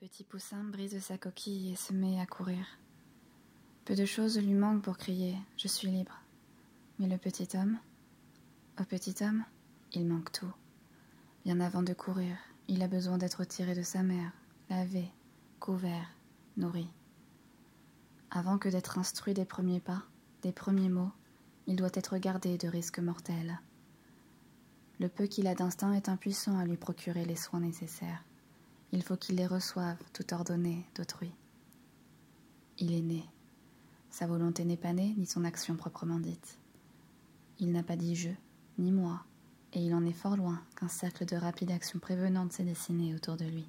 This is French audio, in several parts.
Le petit poussin brise sa coquille et se met à courir. Peu de choses lui manquent pour crier Je suis libre. Mais le petit homme Au petit homme, il manque tout. Bien avant de courir, il a besoin d'être tiré de sa mère, lavé, couvert, nourri. Avant que d'être instruit des premiers pas, des premiers mots, il doit être gardé de risques mortels. Le peu qu'il a d'instinct est impuissant à lui procurer les soins nécessaires. Il faut qu'il les reçoive, tout ordonné, d'autrui. Il est né. Sa volonté n'est pas née, ni son action proprement dite. Il n'a pas dit je, ni moi, et il en est fort loin qu'un cercle de rapide action prévenante s'est dessiné autour de lui.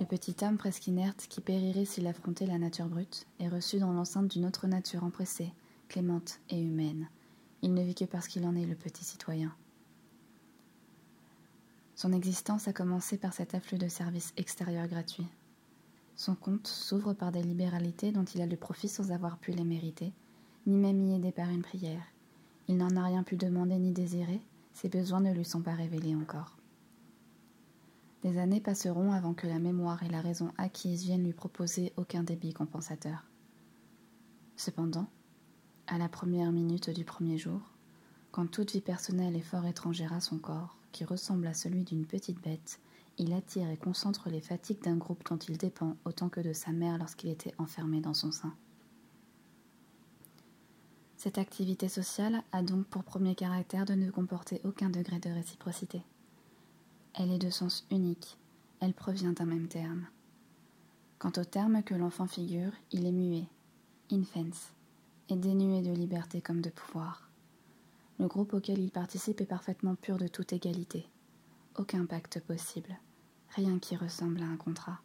Le petit homme presque inerte qui périrait s'il affrontait la nature brute est reçu dans l'enceinte d'une autre nature empressée, clémente et humaine. Il ne vit que parce qu'il en est le petit citoyen. Son existence a commencé par cet afflux de services extérieurs gratuits. Son compte s'ouvre par des libéralités dont il a le profit sans avoir pu les mériter, ni même y aider par une prière. Il n'en a rien pu demander ni désirer, ses besoins ne lui sont pas révélés encore. Des années passeront avant que la mémoire et la raison acquise viennent lui proposer aucun débit compensateur. Cependant, à la première minute du premier jour, quand toute vie personnelle est fort étrangère à son corps, qui ressemble à celui d'une petite bête, il attire et concentre les fatigues d'un groupe dont il dépend autant que de sa mère lorsqu'il était enfermé dans son sein. Cette activité sociale a donc pour premier caractère de ne comporter aucun degré de réciprocité. Elle est de sens unique, elle provient d'un même terme. Quant au terme que l'enfant figure, il est muet, infens, et dénué de liberté comme de pouvoir. Le groupe auquel il participe est parfaitement pur de toute égalité. Aucun pacte possible, rien qui ressemble à un contrat.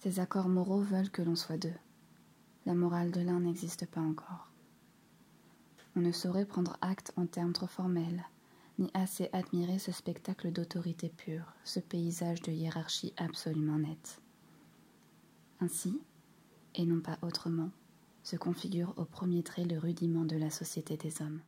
Ces accords moraux veulent que l'on soit deux. La morale de l'un n'existe pas encore. On ne saurait prendre acte en termes trop formels, ni assez admirer ce spectacle d'autorité pure, ce paysage de hiérarchie absolument nette. Ainsi, et non pas autrement, se configure au premier trait le rudiment de la société des hommes.